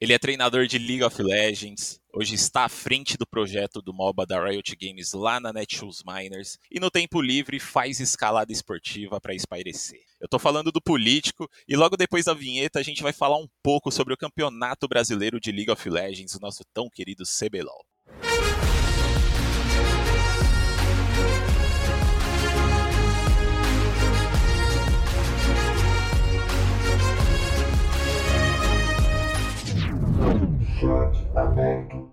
Ele é treinador de League of Legends, hoje está à frente do projeto do MOBA da Riot Games lá na Netshoes Miners e no tempo livre faz escalada esportiva para espairecer. Eu tô falando do político e logo depois da vinheta a gente vai falar um pouco sobre o Campeonato Brasileiro de League of Legends, o nosso tão querido CBLOL. Chat aberto.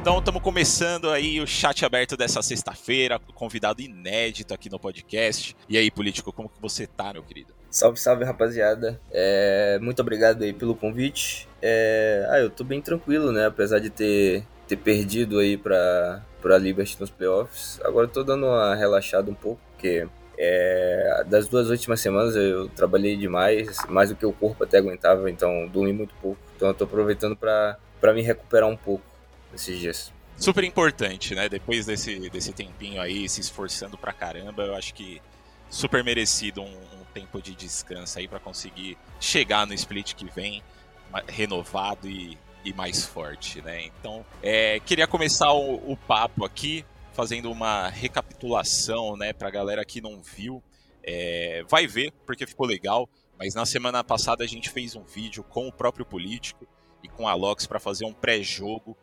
Então estamos começando aí o chat aberto dessa sexta-feira, convidado inédito aqui no podcast. E aí, político, como que você tá, meu querido? Salve, salve, rapaziada. É, muito obrigado aí pelo convite. É, ah, eu tô bem tranquilo, né? Apesar de ter, ter perdido aí pra, pra Liberty nos playoffs. Agora eu tô dando uma relaxada um pouco, porque é, das duas últimas semanas eu trabalhei demais, mais do que o corpo até aguentava, então dormi muito pouco. Então eu tô aproveitando pra me recuperar um pouco nesses dias. Super importante, né? Depois desse, desse tempinho aí, se esforçando pra caramba, eu acho que super merecido um tempo de descanso aí para conseguir chegar no split que vem renovado e, e mais forte, né? Então, é, queria começar o, o, papo aqui fazendo uma recapitulação, né, pra galera que não viu. É, vai ver, porque ficou legal, mas na semana passada a gente fez um vídeo com o próprio político e com a Lox para fazer um pré-jogo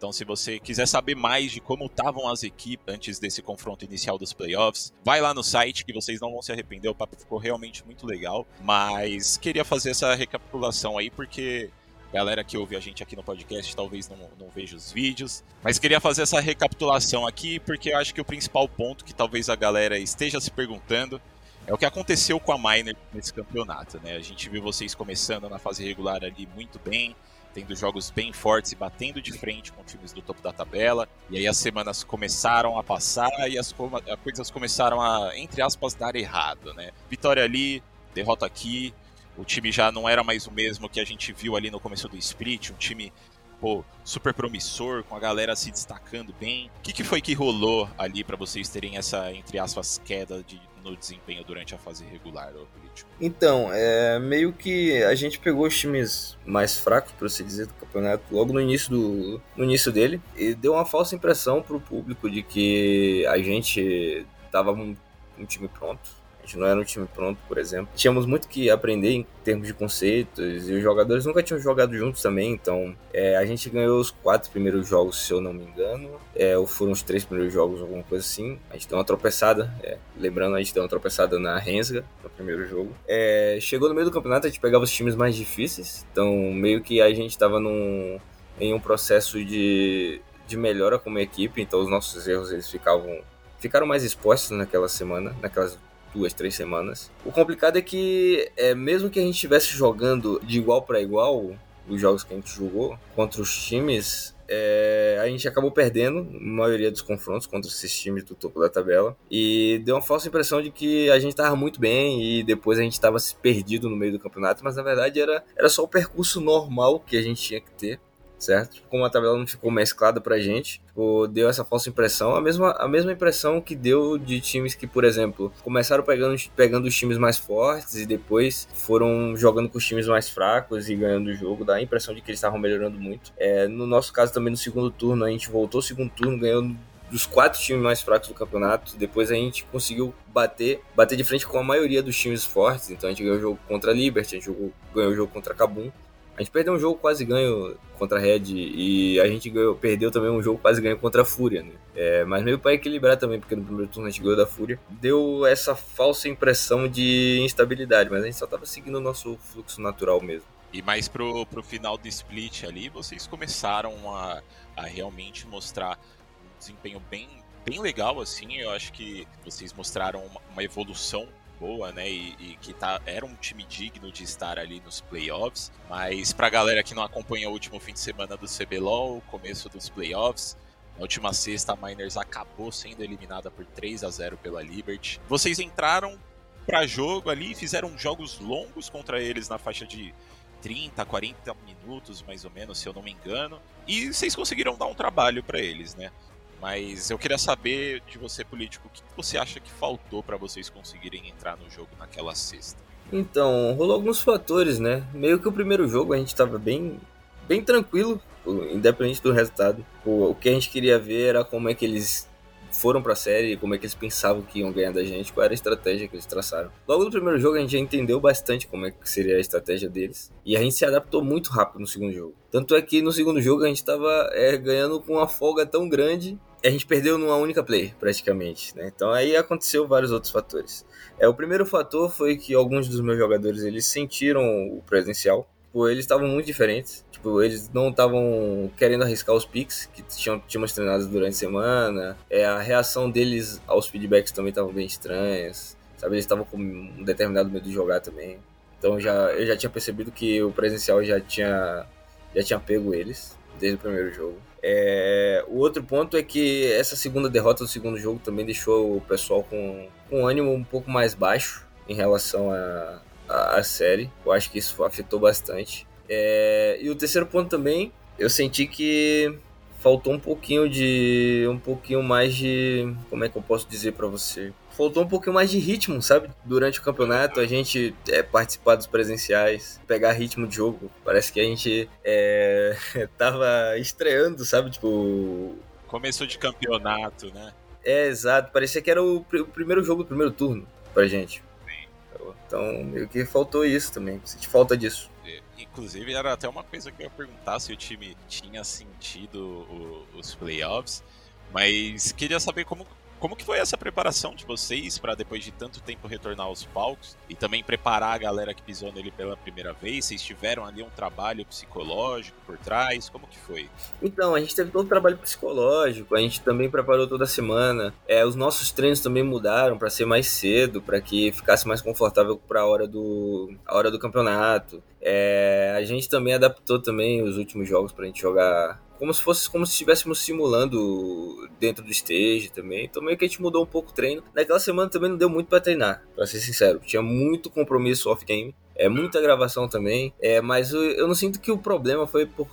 então, se você quiser saber mais de como estavam as equipes antes desse confronto inicial dos playoffs, vai lá no site que vocês não vão se arrepender. O papo ficou realmente muito legal. Mas queria fazer essa recapitulação aí porque galera que ouve a gente aqui no podcast talvez não, não veja os vídeos. Mas queria fazer essa recapitulação aqui porque eu acho que o principal ponto que talvez a galera esteja se perguntando é o que aconteceu com a Miner nesse campeonato, né? A gente viu vocês começando na fase regular ali muito bem, tendo jogos bem fortes e batendo de frente com times do topo da tabela. E aí as semanas começaram a passar e as coisas começaram a, entre aspas, dar errado, né? Vitória ali, derrota aqui. O time já não era mais o mesmo que a gente viu ali no começo do split, um time pô, super promissor, com a galera se destacando bem. O que, que foi que rolou ali para vocês terem essa, entre aspas, queda de, no desempenho durante a fase regular do político? Então, é meio que a gente pegou os times mais fracos, por assim dizer, do campeonato logo no início do no início dele e deu uma falsa impressão pro público de que a gente tava um, um time pronto gente não era um time pronto, por exemplo. Tínhamos muito que aprender em termos de conceitos e os jogadores nunca tinham jogado juntos também, então é, a gente ganhou os quatro primeiros jogos, se eu não me engano, é, ou foram os três primeiros jogos, alguma coisa assim. A gente deu uma tropeçada, é, lembrando, a gente deu uma tropeçada na Rensga no primeiro jogo. É, chegou no meio do campeonato, a gente pegava os times mais difíceis, então meio que a gente estava num, em um processo de, de melhora como equipe, então os nossos erros eles ficavam ficaram mais expostos naquela semana, naquelas duas, três semanas. O complicado é que, é, mesmo que a gente estivesse jogando de igual para igual, os jogos que a gente jogou contra os times, é, a gente acabou perdendo a maioria dos confrontos contra esses times do topo da tabela e deu uma falsa impressão de que a gente estava muito bem e depois a gente estava perdido no meio do campeonato, mas na verdade era, era só o percurso normal que a gente tinha que ter certo? Como a tabela não ficou mesclada pra gente, tipo, deu essa falsa impressão, a mesma, a mesma impressão que deu de times que, por exemplo, começaram pegando, pegando os times mais fortes e depois foram jogando com os times mais fracos e ganhando o jogo, dá a impressão de que eles estavam melhorando muito. É, no nosso caso também no segundo turno, a gente voltou segundo turno ganhando dos quatro times mais fracos do campeonato. Depois a gente conseguiu bater, bater de frente com a maioria dos times fortes. Então a gente ganhou o jogo contra a Liberty, a gente jogou, ganhou o jogo contra a Kabum. A gente perdeu um jogo quase ganho contra a Red e a gente ganhou, perdeu também um jogo quase ganho contra a Fúria, né? É, mas meio para equilibrar também, porque no primeiro turno a gente ganhou da Fúria. Deu essa falsa impressão de instabilidade, mas a gente só tava seguindo o nosso fluxo natural mesmo. E mais pro, pro final do split ali, vocês começaram a, a realmente mostrar um desempenho bem, bem legal, assim. Eu acho que vocês mostraram uma, uma evolução boa, né? E, e, que tá, era um time digno de estar ali nos playoffs. Mas pra galera que não acompanha o último fim de semana do CBLOL, o começo dos playoffs, na última sexta a Miners acabou sendo eliminada por 3 a 0 pela Liberty. Vocês entraram para jogo ali, fizeram jogos longos contra eles na faixa de 30, 40 minutos, mais ou menos, se eu não me engano. E vocês conseguiram dar um trabalho para eles, né? Mas eu queria saber de você, político, o que você acha que faltou para vocês conseguirem entrar no jogo naquela sexta? Então, rolou alguns fatores, né? Meio que o primeiro jogo a gente tava bem, bem tranquilo, independente do resultado. O, o que a gente queria ver era como é que eles foram pra série, como é que eles pensavam que iam ganhar da gente, qual era a estratégia que eles traçaram. Logo no primeiro jogo a gente já entendeu bastante como é que seria a estratégia deles, e a gente se adaptou muito rápido no segundo jogo. Tanto é que no segundo jogo a gente tava é, ganhando com uma folga tão grande, a gente perdeu numa única play, praticamente, né? Então aí aconteceu vários outros fatores. É, o primeiro fator foi que alguns dos meus jogadores, eles sentiram o presencial, Tipo, eles estavam muito diferentes. Tipo, eles não estavam querendo arriscar os picks que tinham, tínhamos treinados durante a semana. É, a reação deles aos feedbacks também estavam bem estranhas. Sabe, eles estavam com um determinado medo de jogar também. Então já, eu já tinha percebido que o presencial já tinha, já tinha pego eles desde o primeiro jogo. É, o outro ponto é que essa segunda derrota do segundo jogo também deixou o pessoal com, com um ânimo um pouco mais baixo em relação a, a, a série. Eu acho que isso afetou bastante. É, e o terceiro ponto também, eu senti que faltou um pouquinho de. um pouquinho mais de. como é que eu posso dizer para você? Faltou um pouquinho mais de ritmo, sabe? Durante o campeonato, a gente é, participar dos presenciais, pegar ritmo de jogo. Parece que a gente é, tava estreando, sabe? Tipo. Começo de campeonato, né? É, exato. Parecia que era o, o primeiro jogo do primeiro turno pra gente. Então, meio que faltou isso também. Sente falta disso. Inclusive, era até uma coisa que eu ia perguntar se o time tinha sentido o, os playoffs. Mas queria saber como, como que foi essa preparação de vocês para depois de tanto tempo retornar aos palcos e também preparar a galera que pisou nele pela primeira vez? Vocês tiveram ali um trabalho psicológico por trás? Como que foi? Então, a gente teve todo um trabalho psicológico, a gente também preparou toda semana. É, os nossos treinos também mudaram para ser mais cedo, para que ficasse mais confortável para a hora do a hora do campeonato. É, a gente também adaptou também os últimos jogos para a gente jogar como se fosse como se estivéssemos simulando dentro do stage também. Então meio que a gente mudou um pouco o treino. Naquela semana também não deu muito para treinar, para ser sincero. Tinha muito compromisso off-game, é muita gravação também. É, mas eu, eu não sinto que o problema foi por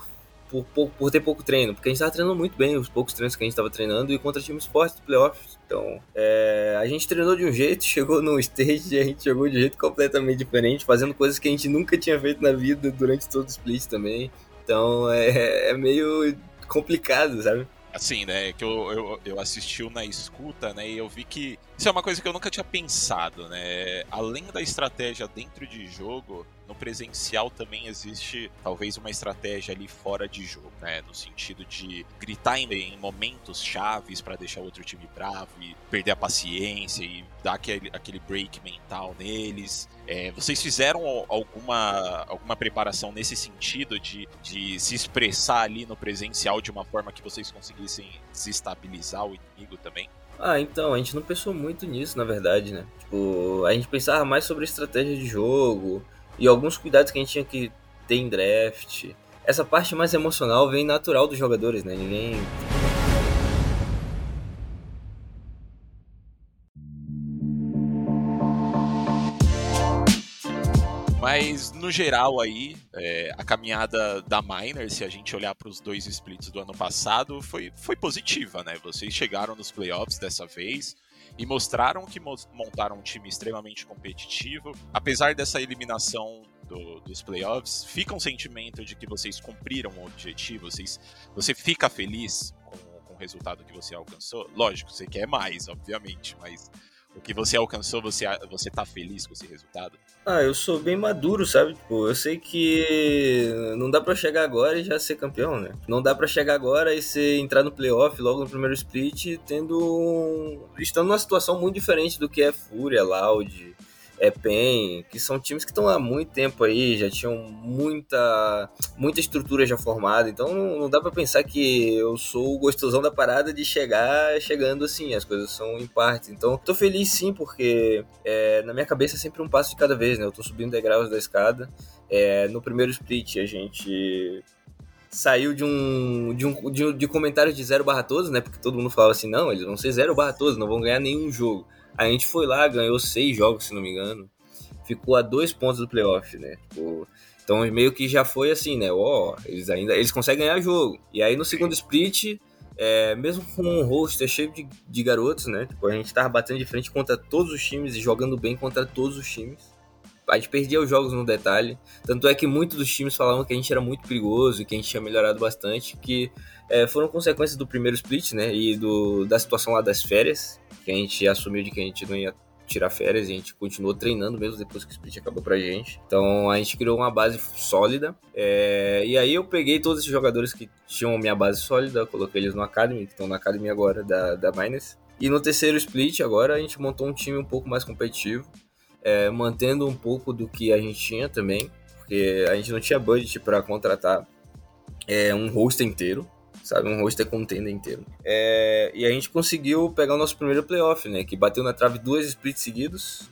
por, por, por, ter pouco treino, porque a gente tava treinando muito bem os poucos treinos que a gente tava treinando e contra times fortes do playoffs. Então, é, a gente treinou de um jeito, chegou no stage e a gente jogou de um jeito completamente diferente, fazendo coisas que a gente nunca tinha feito na vida durante todo o split também. Então é, é meio complicado, sabe? Assim, né, que eu, eu, eu assisti na escuta, né, e eu vi que isso é uma coisa que eu nunca tinha pensado, né, além da estratégia dentro de jogo, no presencial também existe talvez uma estratégia ali fora de jogo, né? No sentido de gritar em, momentos chaves para deixar outro time bravo e perder a paciência e dar aquele, aquele break mental neles. É, vocês fizeram alguma, alguma preparação nesse sentido de, de se expressar ali no presencial de uma forma que vocês conseguissem desestabilizar o inimigo também? Ah, então, a gente não pensou muito nisso, na verdade, né? Tipo, a gente pensava mais sobre estratégia de jogo, e alguns cuidados que a gente tinha que ter em draft. Essa parte mais emocional vem natural dos jogadores, né? Ninguém. Mas no geral aí, é, a caminhada da Miner, se a gente olhar para os dois splits do ano passado, foi, foi positiva, né? Vocês chegaram nos playoffs dessa vez, e mostraram que montaram um time extremamente competitivo. Apesar dessa eliminação do, dos playoffs, fica um sentimento de que vocês cumpriram o objetivo, vocês, você fica feliz com, com o resultado que você alcançou. Lógico, você quer mais, obviamente, mas que você alcançou, você, você tá feliz com esse resultado? Ah, eu sou bem maduro, sabe? Tipo, eu sei que não dá para chegar agora e já ser campeão, né? Não dá para chegar agora e você entrar no playoff logo no primeiro split tendo um... estando numa situação muito diferente do que é Fúria, Loud, é PEN, que são times que estão há muito tempo aí, já tinham muita, muita estrutura já formada, então não, não dá para pensar que eu sou o gostosão da parada de chegar chegando assim, as coisas são em partes. Então, tô feliz sim, porque é, na minha cabeça é sempre um passo de cada vez, né? Eu tô subindo degraus da escada. É, no primeiro split a gente saiu de um de, um, de, de comentários de 0 barra todos, né? Porque todo mundo falava assim, não, eles vão ser 0 barra todos, não vão ganhar nenhum jogo. A gente foi lá, ganhou seis jogos, se não me engano. Ficou a dois pontos do playoff, né? Tipo, Então meio que já foi assim, né? Ó, eles ainda eles conseguem ganhar jogo. E aí no segundo split, é, mesmo com um roster cheio de, de garotos, né? Tipo, a gente tava batendo de frente contra todos os times e jogando bem contra todos os times. A gente perdia os jogos no detalhe. Tanto é que muitos dos times falavam que a gente era muito perigoso e que a gente tinha melhorado bastante, que é, foram consequências do primeiro split, né? E do, da situação lá das férias, que a gente assumiu de que a gente não ia tirar férias a gente continuou treinando mesmo depois que o split acabou pra gente. Então a gente criou uma base sólida. É, e aí eu peguei todos esses jogadores que tinham a minha base sólida, coloquei eles no Academy, que estão na Academy agora da, da Miners. E no terceiro split agora a gente montou um time um pouco mais competitivo, é, mantendo um pouco do que a gente tinha também, porque a gente não tinha budget para contratar é, um roster inteiro sabe? Um roster contender inteiro. É, e a gente conseguiu pegar o nosso primeiro playoff, né? Que bateu na trave duas splits seguidos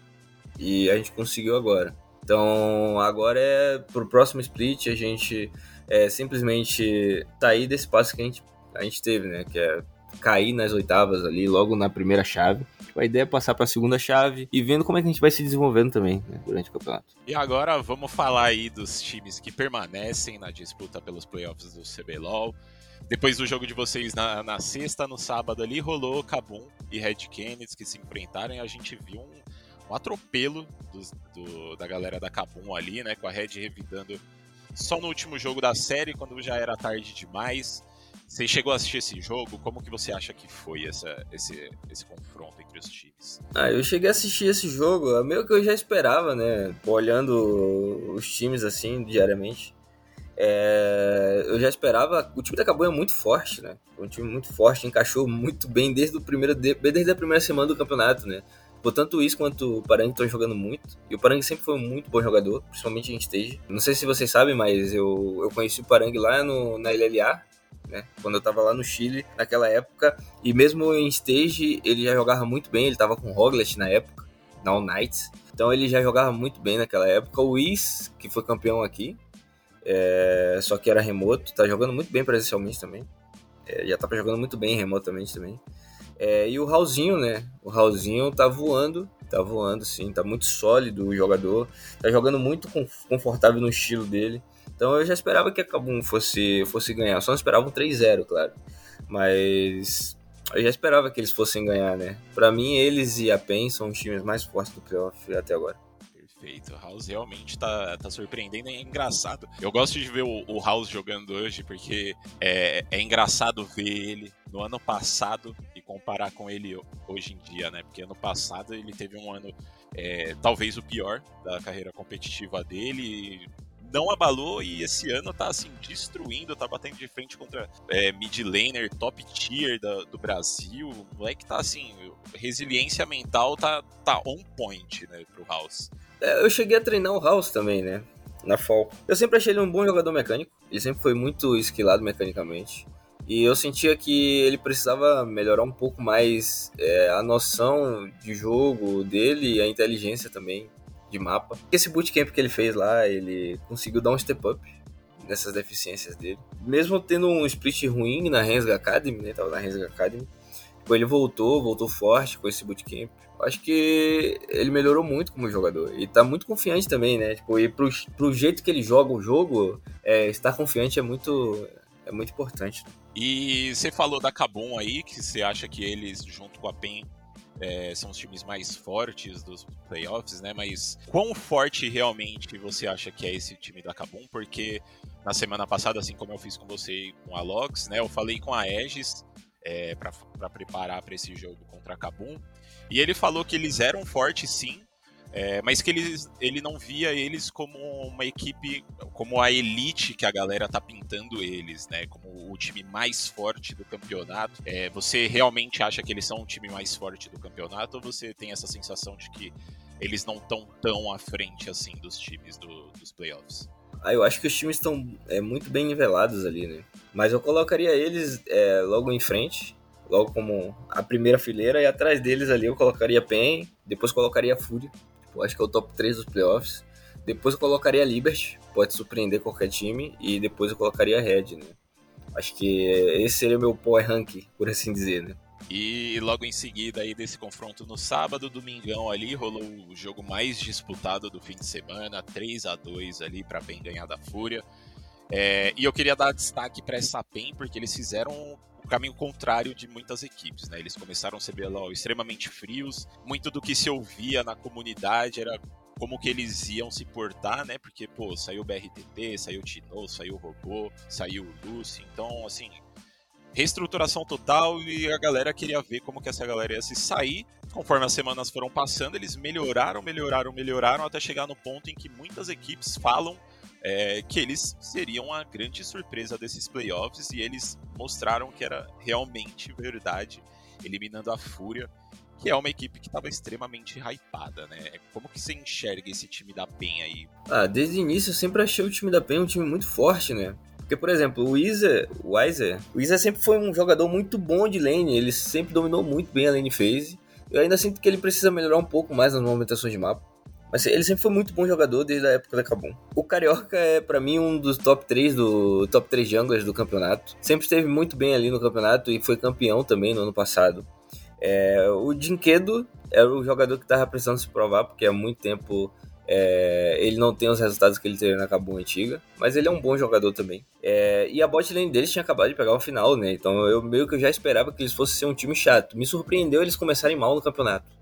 e a gente conseguiu agora. Então agora é pro próximo split a gente é, simplesmente sair desse passo que a gente, a gente teve, né? Que é cair nas oitavas ali, logo na primeira chave. A ideia é passar para a segunda chave e vendo como é que a gente vai se desenvolvendo também né, durante o campeonato. E agora vamos falar aí dos times que permanecem na disputa pelos playoffs do CBLOL. Depois do jogo de vocês na, na sexta, no sábado ali, rolou Kabum e Red Kennedy que se enfrentaram e a gente viu um, um atropelo dos, do, da galera da Kabum ali, né? Com a Red revidando só no último jogo da série, quando já era tarde demais. Você chegou a assistir esse jogo? Como que você acha que foi essa, esse, esse confronto entre os times? Ah, eu cheguei a assistir esse jogo, é meio que eu já esperava, né? Olhando os times assim diariamente. É, eu já esperava. O time da Cabum é muito forte, né? Um time muito forte, encaixou muito bem desde, o primeiro, desde a primeira semana do campeonato, né? Tanto isso quanto o Parang estão jogando muito. E o Parang sempre foi um muito bom jogador, principalmente em stage. Não sei se vocês sabem, mas eu, eu conheci o Parang lá no, na LLA, né? Quando eu tava lá no Chile, naquela época. E mesmo em stage, ele já jogava muito bem. Ele tava com o Roglet na época, na All Knights. Então ele já jogava muito bem naquela época. O Whis, que foi campeão aqui, é, só que era remoto, tá jogando muito bem presencialmente também. É, já tava jogando muito bem remotamente também. É, e o Raulzinho, né? O Raulzinho tá voando, tá voando sim, tá muito sólido o jogador, tá jogando muito confortável no estilo dele. Então eu já esperava que a Kabum fosse, fosse ganhar, só não esperava um 3-0, claro. Mas eu já esperava que eles fossem ganhar, né? Para mim, eles e a PEN são os times mais fortes do playoff até agora perfeito. O House realmente tá, tá surpreendendo e é engraçado. Eu gosto de ver o, o House jogando hoje porque é, é engraçado ver ele no ano passado e comparar com ele hoje em dia, né? Porque ano passado ele teve um ano é, talvez o pior da carreira competitiva dele não abalou e esse ano tá assim, destruindo, tá batendo de frente contra é, mid laner, top tier da, do Brasil. O moleque tá assim, resiliência mental tá, tá on point, né, pro House. É, eu cheguei a treinar o House também, né? Na Fall. Eu sempre achei ele um bom jogador mecânico. Ele sempre foi muito esquilado mecanicamente. E eu sentia que ele precisava melhorar um pouco mais é, a noção de jogo dele e a inteligência também de mapa. Esse bootcamp que ele fez lá, ele conseguiu dar um step up nessas deficiências dele. Mesmo tendo um split ruim na Rensga Academy, né? Tava na Rensga Academy. Tipo, ele voltou, voltou forte com esse bootcamp acho que ele melhorou muito como jogador. E tá muito confiante também, né? Tipo, e pro, pro jeito que ele joga o jogo, é, estar confiante é muito, é muito importante. E você falou da Cabum aí, que você acha que eles, junto com a PEN, é, são os times mais fortes dos playoffs, né? Mas quão forte realmente você acha que é esse time da Cabum? Porque na semana passada, assim como eu fiz com você e com a Logs, né? Eu falei com a Aegis é, para preparar para esse jogo contra a Cabum. E ele falou que eles eram fortes sim, é, mas que eles, ele não via eles como uma equipe, como a elite que a galera tá pintando eles, né? Como o time mais forte do campeonato. É, você realmente acha que eles são o time mais forte do campeonato ou você tem essa sensação de que eles não estão tão à frente assim dos times do, dos playoffs? Ah, eu acho que os times estão é, muito bem nivelados ali, né? Mas eu colocaria eles é, logo em frente logo como a primeira fileira, e atrás deles ali eu colocaria PEN, depois colocaria Fúria, acho que é o top 3 dos playoffs. Depois eu colocaria Liberty, pode surpreender qualquer time, e depois eu colocaria Red, né? Acho que esse seria o meu power rank, por assim dizer, né? E logo em seguida aí desse confronto no sábado, domingão ali, rolou o jogo mais disputado do fim de semana, 3 a 2 ali para bem ganhar da Fúria. É, e eu queria dar destaque para essa PEN, porque eles fizeram o caminho contrário de muitas equipes, né? Eles começaram a ser extremamente frios, muito do que se ouvia na comunidade era como que eles iam se portar, né? Porque, pô, saiu o BRTT, saiu o Tino, saiu o Robô, saiu o Lucy, então, assim, reestruturação total e a galera queria ver como que essa galera ia se sair. Conforme as semanas foram passando, eles melhoraram, melhoraram, melhoraram até chegar no ponto em que muitas equipes falam é, que eles seriam a grande surpresa desses playoffs e eles mostraram que era realmente verdade, eliminando a Fúria, que é uma equipe que estava extremamente hypada, né? Como que você enxerga esse time da PEN aí? Ah, desde o início eu sempre achei o time da PEN um time muito forte, né? Porque, por exemplo, o Weiser, o Weiser, o Weiser sempre foi um jogador muito bom de lane, ele sempre dominou muito bem a lane phase. Eu ainda sinto que ele precisa melhorar um pouco mais nas movimentações de mapa. Mas ele sempre foi muito bom jogador desde a época da Kabum. O Carioca é para mim um dos top 3 do top 3 junglers do campeonato. Sempre esteve muito bem ali no campeonato e foi campeão também no ano passado. É, o Dinquedo era o jogador que tava precisando se provar, porque há muito tempo é, ele não tem os resultados que ele teve na Kabum antiga, mas ele é um bom jogador também. É, e a bot lane deles tinha acabado de pegar o final, né? Então eu meio que já esperava que eles fossem ser um time chato. Me surpreendeu eles começarem mal no campeonato.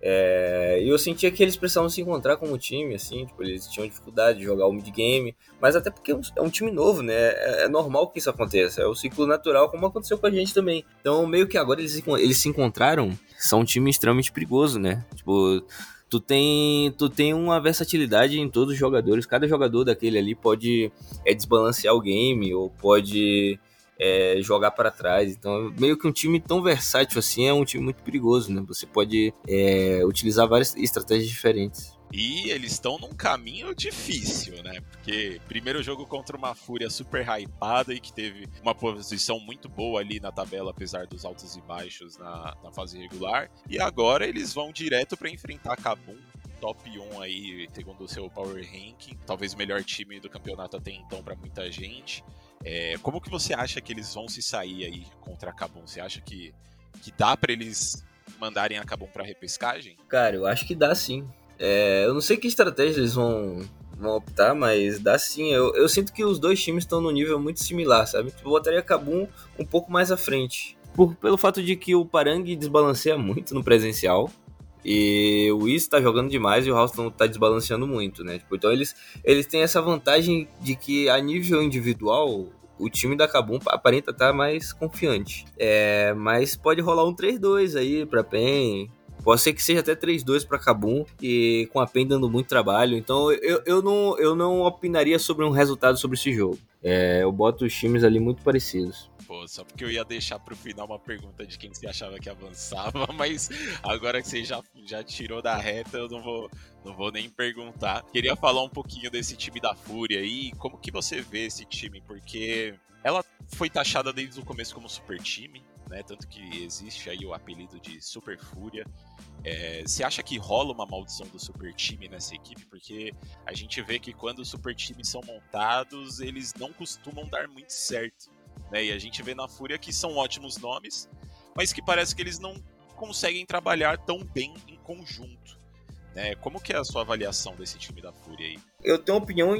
É, e eu sentia que eles precisavam se encontrar como time, assim, tipo, eles tinham dificuldade de jogar o mid-game, mas até porque é um, é um, time novo, né? É, é, normal que isso aconteça, é o ciclo natural, como aconteceu com a gente também. Então, meio que agora eles, eles se encontraram, são um time extremamente perigoso, né? Tipo, tu tem, tu tem uma versatilidade em todos os jogadores, cada jogador daquele ali pode é, desbalancear o game, ou pode é, jogar para trás. Então, meio que um time tão versátil assim é um time muito perigoso, né? Você pode é, utilizar várias estratégias diferentes. E eles estão num caminho difícil, né? Porque primeiro jogo contra uma Fúria super hypada e que teve uma posição muito boa ali na tabela, apesar dos altos e baixos na, na fase regular. E agora eles vão direto para enfrentar Kabum, top 1 aí, segundo o seu Power Ranking. Talvez o melhor time do campeonato até então para muita gente. É, como que você acha que eles vão se sair aí contra a Kabum? Você acha que, que dá para eles mandarem a Kabum para repescagem? Cara, eu acho que dá sim. É, eu não sei que estratégia eles vão, vão optar, mas dá sim. Eu, eu sinto que os dois times estão no nível muito similar, sabe? Eu botaria a Kabum um pouco mais à frente. Por, pelo fato de que o Parang desbalanceia muito no presencial. E o Is tá jogando demais e o Houston tá desbalanceando muito, né? Tipo, então eles, eles têm essa vantagem de que a nível individual o time da Kabum aparenta estar tá mais confiante. É, mas pode rolar um 3-2 aí pra PEN. Pode ser que seja até 3-2 para Kabum e com a PEN dando muito trabalho. Então eu, eu, não, eu não opinaria sobre um resultado sobre esse jogo. É, eu boto os times ali muito parecidos só porque eu ia deixar pro final uma pergunta de quem você achava que avançava, mas agora que você já, já tirou da reta, eu não vou, não vou nem perguntar. Queria falar um pouquinho desse time da Fúria e como que você vê esse time, porque ela foi taxada desde o começo como super time, né? Tanto que existe aí o apelido de Super Fúria. É, você acha que rola uma maldição do super time nessa equipe? Porque a gente vê que quando os super times são montados, eles não costumam dar muito certo. Né? E a gente vê na Fúria que são ótimos nomes, mas que parece que eles não conseguem trabalhar tão bem em conjunto. Né? Como que é a sua avaliação desse time da Fúria aí? Eu tenho uma opinião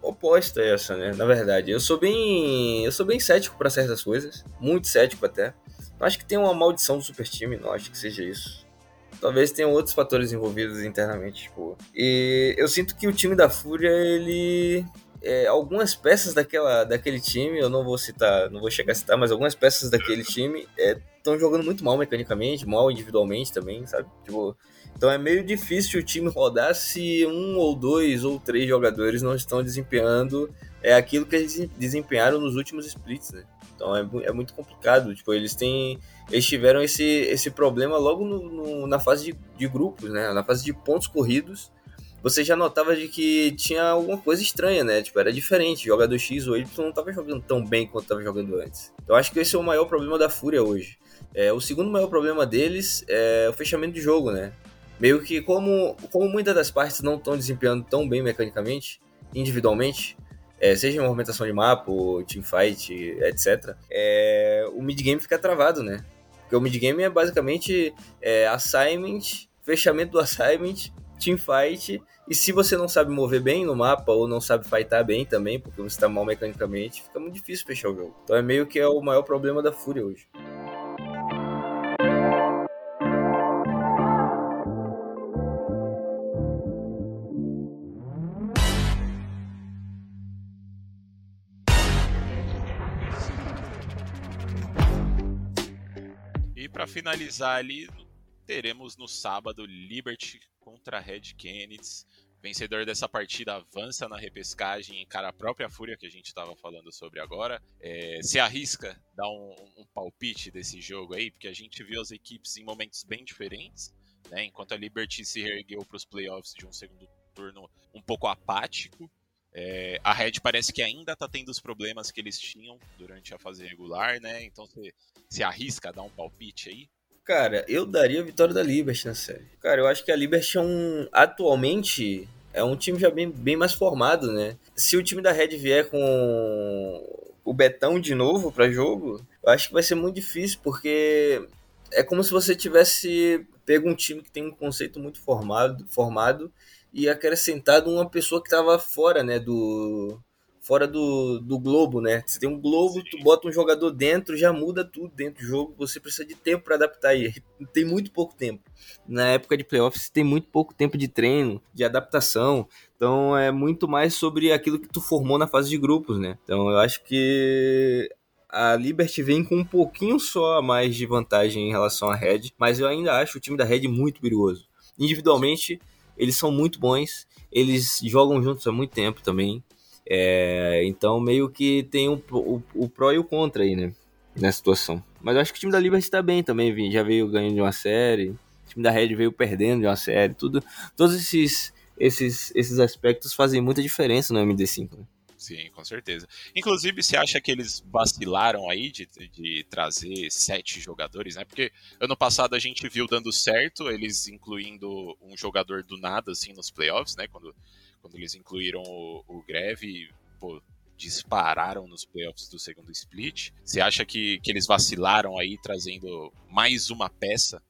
oposta a essa, né? Na verdade, eu sou bem, eu sou bem cético para certas coisas, muito cético até. Eu acho que tem uma maldição do super time, não acho que seja isso. Talvez tenham outros fatores envolvidos internamente, tipo. E eu sinto que o time da Fúria, ele é, algumas peças daquela, daquele time, eu não vou citar, não vou chegar a citar, mas algumas peças daquele time estão é, jogando muito mal mecanicamente, mal individualmente também, sabe? Tipo, então é meio difícil o time rodar se um ou dois ou três jogadores não estão desempenhando é aquilo que eles desempenharam nos últimos splits, né? Então é, é muito complicado. Tipo, eles têm. Eles tiveram esse, esse problema logo no, no, na fase de, de grupos, né? Na fase de pontos corridos você já notava de que tinha alguma coisa estranha, né? Tipo, era diferente. Jogador X ou Y não estava jogando tão bem quanto estava jogando antes. Eu acho que esse é o maior problema da Fúria hoje. É, o segundo maior problema deles é o fechamento de jogo, né? Meio que como, como muitas das partes não estão desempenhando tão bem mecanicamente, individualmente, é, seja em movimentação de mapa, teamfight, etc., é, o mid-game fica travado, né? Porque o mid-game é basicamente é, assignment, fechamento do assignment, teamfight, e se você não sabe mover bem no mapa ou não sabe fightar bem também, porque você está mal mecanicamente, fica muito difícil fechar o jogo. Então é meio que é o maior problema da Fúria hoje. E para finalizar ali, teremos no sábado Liberty contra Red Kennedy. Vencedor dessa partida avança na repescagem e encara a própria Fúria que a gente estava falando sobre agora. É, se arrisca dar um, um, palpite desse jogo aí, porque a gente viu as equipes em momentos bem diferentes. Né? Enquanto a Liberty se reergueu para os playoffs de um segundo turno um pouco apático, é, a Red parece que ainda está tendo os problemas que eles tinham durante a fase regular, né? Então se arrisca dar um palpite aí? Cara, eu daria a vitória da Liberty na série. Cara, eu acho que a Liberty é um. Atualmente, é um time já bem, bem mais formado, né? Se o time da Red vier com o Betão de novo para jogo, eu acho que vai ser muito difícil, porque é como se você tivesse pego um time que tem um conceito muito formado, formado e acrescentado uma pessoa que estava fora, né, do, fora do, do globo, né? Você tem um globo, tu bota um jogador dentro, já muda tudo dentro do jogo. Você precisa de tempo para adaptar aí. Tem muito pouco tempo. Na época de playoffs, tem muito pouco tempo de treino, de adaptação. Então é muito mais sobre aquilo que tu formou na fase de grupos, né? Então eu acho que a Liberty vem com um pouquinho só a mais de vantagem em relação à Red, mas eu ainda acho o time da Red muito perigoso. Individualmente, eles são muito bons, eles jogam juntos há muito tempo também. É, então, meio que tem o, o, pró e o contra aí, né? Nessa situação. Mas acho que o time da Liberty tá bem também, já veio ganhando de uma série. O time da Red veio perdendo de uma série. Tudo, todos esses, esses, esses aspectos fazem muita diferença no MD5. Né? Sim, com certeza. Inclusive, você acha que eles vacilaram aí de, de trazer sete jogadores, né? Porque ano passado a gente viu dando certo, eles incluindo um jogador do nada, assim, nos playoffs, né? Quando quando eles incluíram o, o Greve, pô, dispararam nos playoffs do segundo split. Você acha que, que eles vacilaram aí trazendo mais uma peça?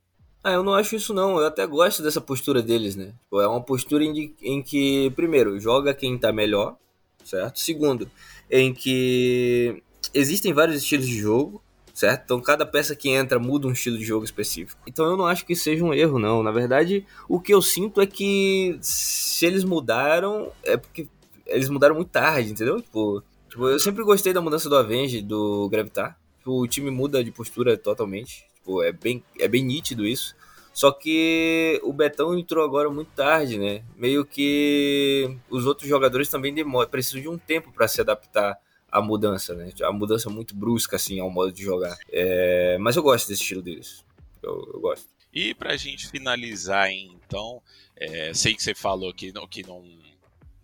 Ah, eu não acho isso não. Eu até gosto dessa postura deles, né? Tipo, é uma postura em, em que, primeiro, joga quem tá melhor, certo? Segundo, em que existem vários estilos de jogo, certo? Então cada peça que entra muda um estilo de jogo específico. Então eu não acho que seja um erro, não. Na verdade, o que eu sinto é que se eles mudaram, é porque eles mudaram muito tarde, entendeu? Tipo, tipo eu sempre gostei da mudança do Avenge, do Gravitar. Tipo, o time muda de postura totalmente. Tipo, é bem, é bem nítido isso. Só que o Betão entrou agora muito tarde, né? Meio que os outros jogadores também demoram, precisam de um tempo para se adaptar a mudança, né? A mudança muito brusca, assim, ao modo de jogar. É... Mas eu gosto desse estilo deles. Eu, eu gosto. E pra gente finalizar, então, é, sei que você falou que não, que não,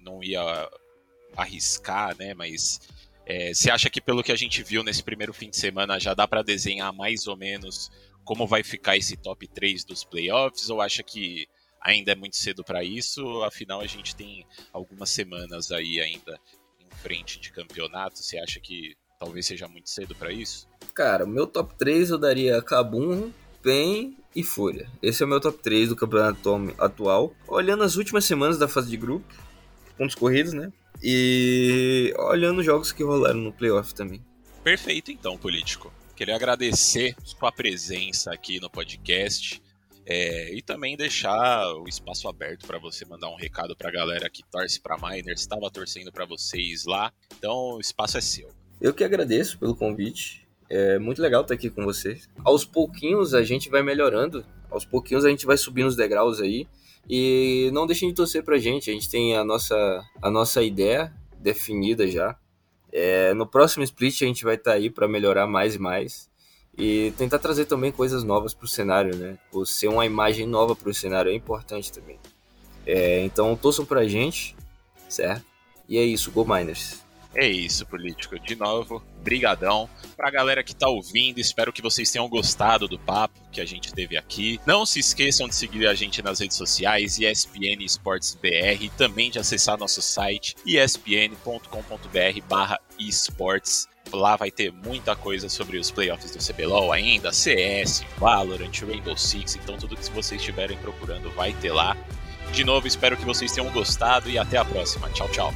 não ia arriscar, né? Mas é, você acha que pelo que a gente viu nesse primeiro fim de semana já dá para desenhar mais ou menos como vai ficar esse top 3 dos playoffs? Ou acha que ainda é muito cedo para isso? Afinal, a gente tem algumas semanas aí ainda frente de campeonato? Você acha que talvez seja muito cedo para isso? Cara, meu top 3 eu daria Cabum, PEN e Fúria. Esse é o meu top 3 do campeonato atual. Olhando as últimas semanas da fase de grupo, pontos corridos, né? E olhando os jogos que rolaram no playoff também. Perfeito, então, político. Queria agradecer sua presença aqui no podcast. É, e também deixar o espaço aberto para você mandar um recado para a galera que torce para Miners, estava torcendo para vocês lá. Então o espaço é seu. Eu que agradeço pelo convite. É muito legal estar aqui com vocês. Aos pouquinhos a gente vai melhorando, aos pouquinhos a gente vai subindo os degraus aí. E não deixem de torcer pra gente, a gente tem a nossa, a nossa ideia definida já. É, no próximo split a gente vai estar tá aí para melhorar mais e mais e tentar trazer também coisas novas para o cenário, né? Ou ser uma imagem nova para o cenário é importante também. É, então torçam para a gente, certo? E é isso, Go Miners. É isso, político. De novo, brigadão. Pra galera que tá ouvindo, espero que vocês tenham gostado do papo que a gente teve aqui. Não se esqueçam de seguir a gente nas redes sociais, ESPN Esportes BR, e também de acessar nosso site espn.com.br barra esportes. Lá vai ter muita coisa sobre os playoffs do CBLOL ainda, CS, Valorant, Rainbow Six, então tudo que vocês estiverem procurando vai ter lá. De novo, espero que vocês tenham gostado e até a próxima. Tchau, tchau.